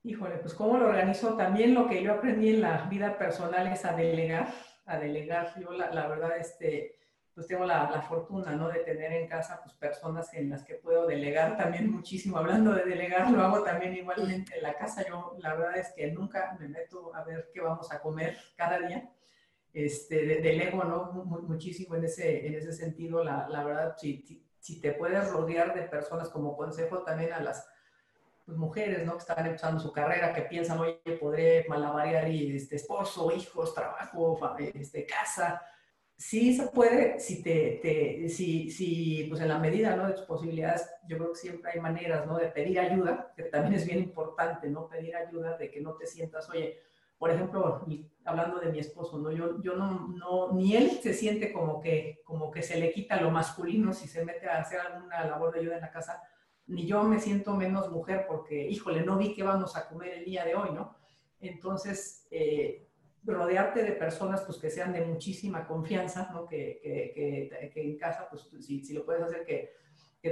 Híjole, pues cómo lo organizo. También lo que yo aprendí en la vida personal es a delegar, a delegar. Yo la, la verdad, este, pues tengo la, la, fortuna, ¿no? De tener en casa, pues, personas en las que puedo delegar también muchísimo. Hablando de delegar, lo hago también igualmente en la casa. Yo, la verdad es que nunca me meto a ver qué vamos a comer cada día. Este, de, delego, ¿no? Muchísimo en ese, en ese sentido. La, la verdad, si, si, te puedes rodear de personas como consejo también a las pues, mujeres, ¿no? Que están empezando su carrera, que piensan, oye, podré malabarear y, este, esposo, hijos, trabajo, este, casa sí se puede, si te, te, si, si, pues en la medida, ¿no? De tus posibilidades, yo creo que siempre hay maneras, ¿no? De pedir ayuda, que también es bien importante, ¿no? Pedir ayuda de que no te sientas, oye, por ejemplo, hablando de mi esposo, ¿no? Yo, yo no, no, ni él se siente como que, como que se le quita lo masculino si se mete a hacer alguna labor de ayuda en la casa, ni yo me siento menos mujer porque, híjole, no vi qué vamos a comer el día de hoy, ¿no? Entonces, eh, rodearte de personas pues, que sean de muchísima confianza, ¿no? que, que, que, que en casa, pues si, si, lo puedes hacer, que,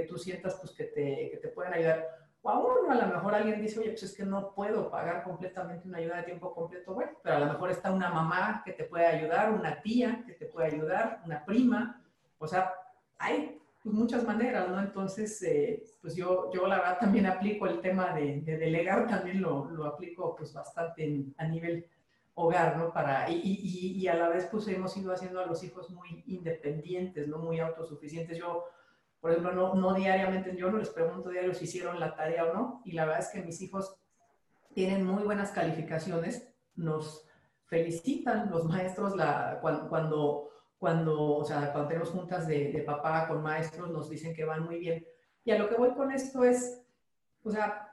tú sientas pues, que, te, que te pueden ayudar. O a uno, a lo mejor alguien dice, oye, pues es que no puedo pagar completamente una ayuda de tiempo completo, bueno, pero a lo mejor está una mamá que te puede ayudar, una tía que te puede ayudar, una prima, o sea, hay pues, muchas maneras, ¿no? Entonces, eh, pues yo, yo la verdad también aplico el tema de, de delegar, también lo, lo aplico pues bastante en, a nivel hogar, ¿no? Para, y, y, y, a la vez pues hemos ido haciendo a los hijos muy independientes, ¿no? Muy autosuficientes. Yo, por ejemplo, no, no diariamente, yo no les pregunto diario si hicieron la tarea o no, y la verdad es que mis hijos tienen muy buenas calificaciones, nos felicitan los maestros la, cuando, cuando, cuando, o sea, cuando tenemos juntas de, de papá con maestros, nos dicen que van muy bien. Y a lo que voy con esto es, o sea,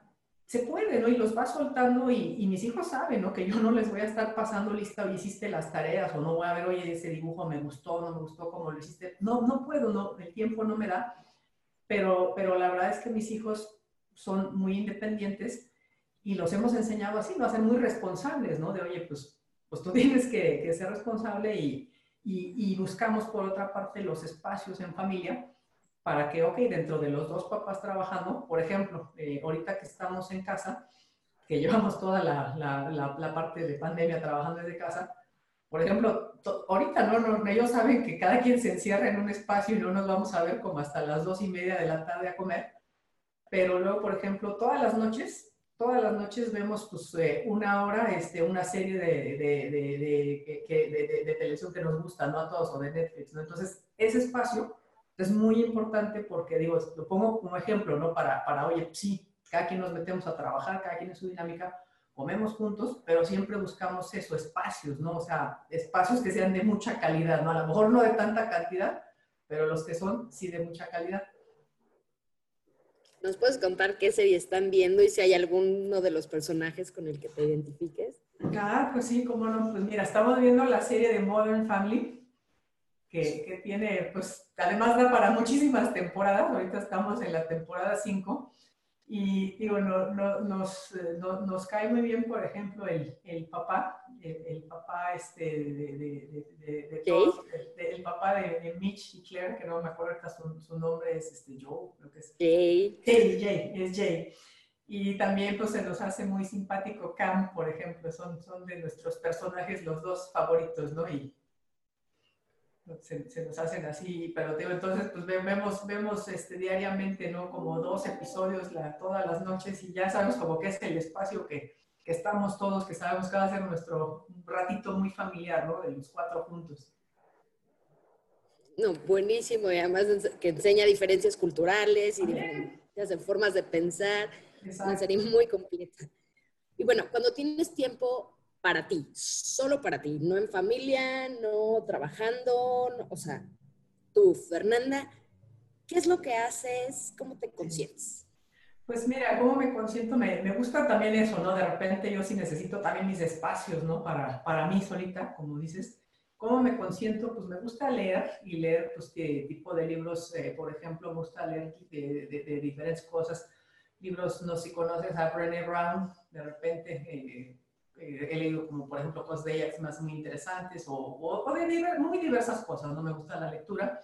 se puede, ¿no? Y los va soltando y, y, mis hijos saben, ¿no? Que yo no les voy a estar pasando lista, o hiciste las tareas, o no voy a ver, oye, ese dibujo me gustó, no me gustó, como lo hiciste. No, no puedo, no, el tiempo no me da, pero, pero la verdad es que mis hijos son muy independientes y los hemos enseñado así, lo hacen muy responsables, ¿no? De, oye, pues, pues tú tienes que, que ser responsable y, y, y buscamos por otra parte los espacios en familia para que, ok, dentro de los dos papás trabajando, por ejemplo, eh, ahorita que estamos en casa, que llevamos toda la, la, parte de pandemia trabajando desde casa, por ejemplo, ahorita no, no, ellos saben que cada quien se encierra en un espacio y no nos vamos a ver como hasta las dos y media de la tarde a comer, pero luego, por ejemplo, todas las noches, todas las noches vemos pues eh, una hora, este, una serie de, de, de, de, de televisión que nos gusta, ¿no? A todos, o de Netflix, ¿no? Entonces, ese espacio es muy importante porque, digo, lo pongo como ejemplo, ¿no? Para, para, oye, sí, cada quien nos metemos a trabajar, cada quien en su dinámica, comemos juntos, pero siempre buscamos eso, espacios, ¿no? O sea, espacios que sean de mucha calidad, ¿no? A lo mejor no de tanta cantidad, pero los que son, sí, de mucha calidad. ¿Nos puedes contar qué serie están viendo y si hay alguno de los personajes con el que te identifiques? Ah, pues sí, cómo no. Pues mira, estamos viendo la serie de Modern Family que, tiene, pues, además da para muchísimas temporadas. Ahorita estamos en la temporada 5. Y digo, no, no, nos, eh, no, nos cae muy bien, por ejemplo, el, el papá, el, papá este de, de, de, de todos, el, papá de, Mitch y Claire, que no me acuerdo ahorita su, su nombre, es este Joe, creo que es. Jay. Jay, Jay, es Jay. Y también pues se nos hace muy simpático Cam, por ejemplo, son, son de nuestros personajes los dos favoritos, ¿no? Y, se, nos hacen así, pero digo, entonces pues vemos, vemos este, diariamente, ¿no? Como dos episodios la, todas las noches y ya sabemos como que es el espacio que, que estamos todos, que sabemos que va a ser nuestro ratito muy familiar, ¿no? De los cuatro puntos. No, buenísimo, y además que enseña diferencias culturales y diferencias formas de pensar, una serie muy completa. Y bueno, cuando tienes tiempo para ti, solo para ti, no en familia, no trabajando, o sea, tú, Fernanda, ¿qué es lo que haces? ¿Cómo te consientes? Pues mira, ¿cómo me consiento? Me, me, gusta también eso, ¿no? De repente yo sí necesito también mis espacios, ¿no? Para, para mí solita, como dices. ¿Cómo me consiento? Pues me gusta leer y leer, pues, qué tipo de libros, eh, por ejemplo, me gusta leer de, de, de, diferentes cosas. Libros, no sé si conoces a Brené Brown, de repente, eh, eh, he leído como por ejemplo cosas de ellas más muy interesantes o, o, de muy diversas cosas, ¿no? Me gusta la lectura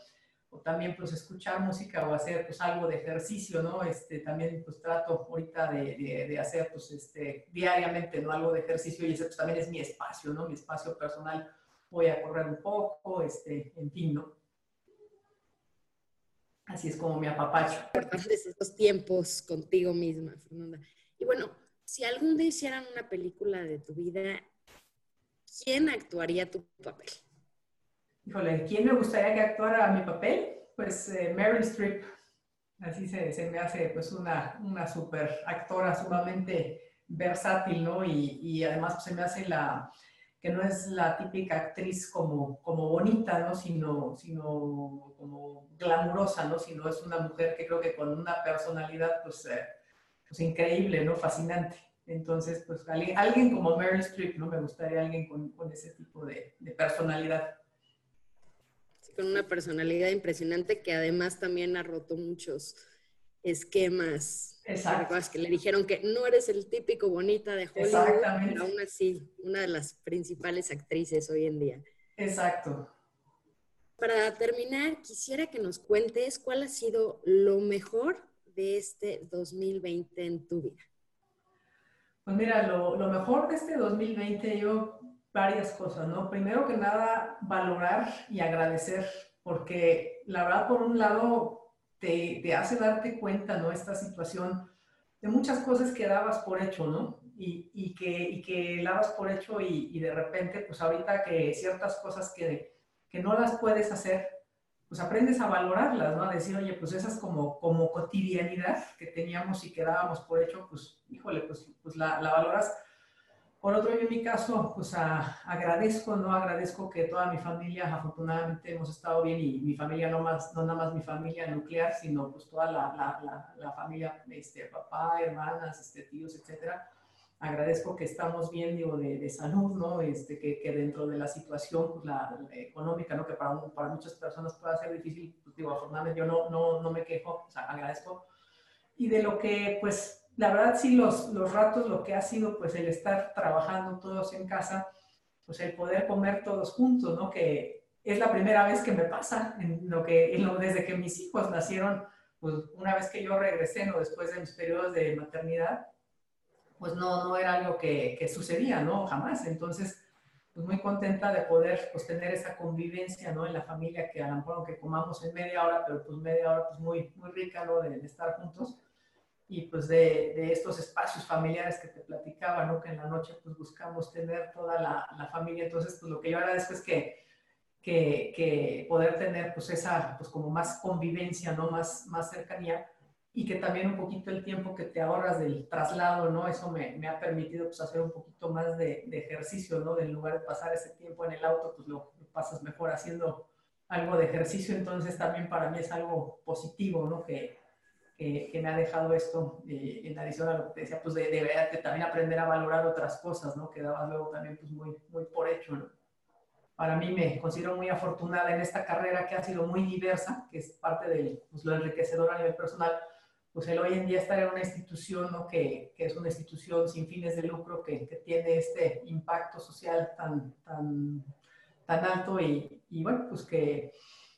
o también pues escuchar música o hacer pues algo de ejercicio, ¿no? Este, también pues trato ahorita de, de, hacer pues este, diariamente, ¿no? Algo de ejercicio y ese pues también es mi espacio, ¿no? Mi espacio personal. Voy a correr un poco, este, en fin, ¿no? Así es como mi apapacho. Importantes esos tiempos contigo misma, Fernanda. Y bueno, si algún día hicieran una película de tu vida, ¿quién actuaría tu papel? Híjole, ¿quién me gustaría que actuara mi papel? Pues eh, Meryl Streep. Así se, se, me hace pues una, una super actora sumamente versátil, ¿no? Y, y además pues, se me hace la, que no es la típica actriz como, como bonita, ¿no? Sino, sino como glamurosa, ¿no? Sino es una mujer que creo que con una personalidad, pues, eh, pues increíble, ¿no? Fascinante. Entonces, pues alguien, como Meryl Streep, ¿no? Me gustaría alguien con, con ese tipo de, de personalidad. Sí, con una personalidad impresionante que además también ha roto muchos esquemas. Exacto. Que le dijeron que no eres el típico bonita de Hollywood, Exactamente. pero aún así, una de las principales actrices hoy en día. Exacto. Para terminar, quisiera que nos cuentes cuál ha sido lo mejor de este 2020 en tu vida? Pues mira, lo, mejor de este 2020, yo varias cosas, ¿no? Primero que nada, valorar y agradecer, porque la verdad, por un lado, te, te hace darte cuenta, ¿no? Esta situación de muchas cosas que dabas por hecho, ¿no? Y, y, que, y que dabas por hecho y, y, de repente, pues ahorita que ciertas cosas que, que no las puedes hacer, pues aprendes a valorarlas, ¿no? A decir, oye, pues esas como, como cotidianidad que teníamos y que dábamos por hecho, pues, híjole, pues, pues la, la valoras. Por otro, yo en mi caso, pues agradezco, ¿no? Agradezco que toda mi familia, afortunadamente, hemos estado bien y mi familia, no, más, no nada más mi familia nuclear, sino pues toda la, la, la, familia, este, papá, hermanas, este, tíos, etcétera, agradezco que estamos bien, digo, de, de salud, ¿no? Este, que, que, dentro de la situación pues, la, económica, ¿no? Que para, para muchas personas puede ser difícil, pues digo, afortunadamente yo no, no, no me quejo, o sea, agradezco. Y de lo que, pues, la verdad sí, los, los ratos, lo que ha sido, pues, el estar trabajando todos en casa, pues el poder comer todos juntos, ¿no? Que es la primera vez que me pasa, en lo que, en lo, desde que mis hijos nacieron, pues una vez que yo regresé, ¿no? Después de mis periodos de maternidad, pues no, no era algo que, que sucedía, ¿no? Jamás. Entonces, pues muy contenta de poder pues tener esa convivencia, ¿no? En la familia que a lo mejor aunque comamos en media hora, pero pues media hora pues muy, muy rica, ¿no? De, estar juntos y pues de, de, estos espacios familiares que te platicaba, ¿no? Que en la noche pues buscamos tener toda la, la familia. Entonces, pues lo que yo agradezco es que, que, que, poder tener pues esa, pues como más convivencia, ¿no? Más, más cercanía y que también un poquito el tiempo que te ahorras del traslado, ¿no? Eso me, me ha permitido pues, hacer un poquito más de, de, ejercicio, ¿no? En lugar de pasar ese tiempo en el auto, pues lo, pasas mejor haciendo algo de ejercicio, entonces también para mí es algo positivo, ¿no? Que, que, que me ha dejado esto eh, en adición a lo que te decía, pues de, de, de, también aprender a valorar otras cosas, ¿no? Que dabas luego también pues muy, muy por hecho, ¿no? Para mí me considero muy afortunada en esta carrera que ha sido muy diversa, que es parte de pues, lo enriquecedor a nivel personal, pues el hoy en día estar en una institución ¿no? que, que, es una institución sin fines de lucro que, que tiene este impacto social tan, tan, tan alto y, y bueno, pues que,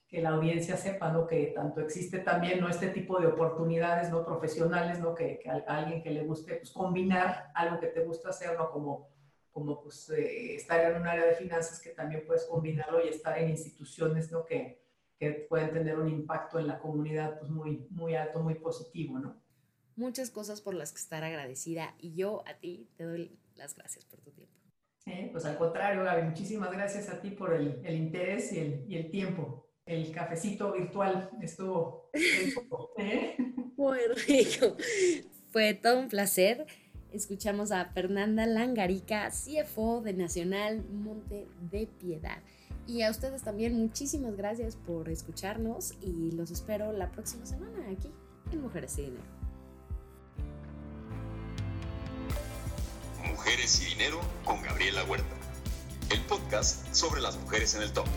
que, la audiencia sepa ¿no? que tanto existe también ¿no? este tipo de oportunidades no profesionales, ¿no? que a, alguien que le guste pues, combinar algo que te gusta hacer, ¿no? como, como pues, eh, estar en un área de finanzas que también puedes combinarlo y estar en instituciones ¿no? que, que pueden tener un impacto en la comunidad pues muy, muy alto, muy positivo, ¿no? Muchas cosas por las que estar agradecida y yo a ti te doy las gracias por tu tiempo. Eh, pues al contrario, Gaby, muchísimas gracias a ti por el, el interés y el, y el, tiempo. El cafecito virtual estuvo ¿eh? muy rico. Fue todo un placer. Escuchamos a Fernanda Langarica, CFO de Nacional Monte de Piedad. Y a ustedes también muchísimas gracias por escucharnos y los espero la próxima semana aquí en Mujeres y Dinero. Mujeres y Dinero con Gabriela Huerta, el podcast sobre las mujeres en el top.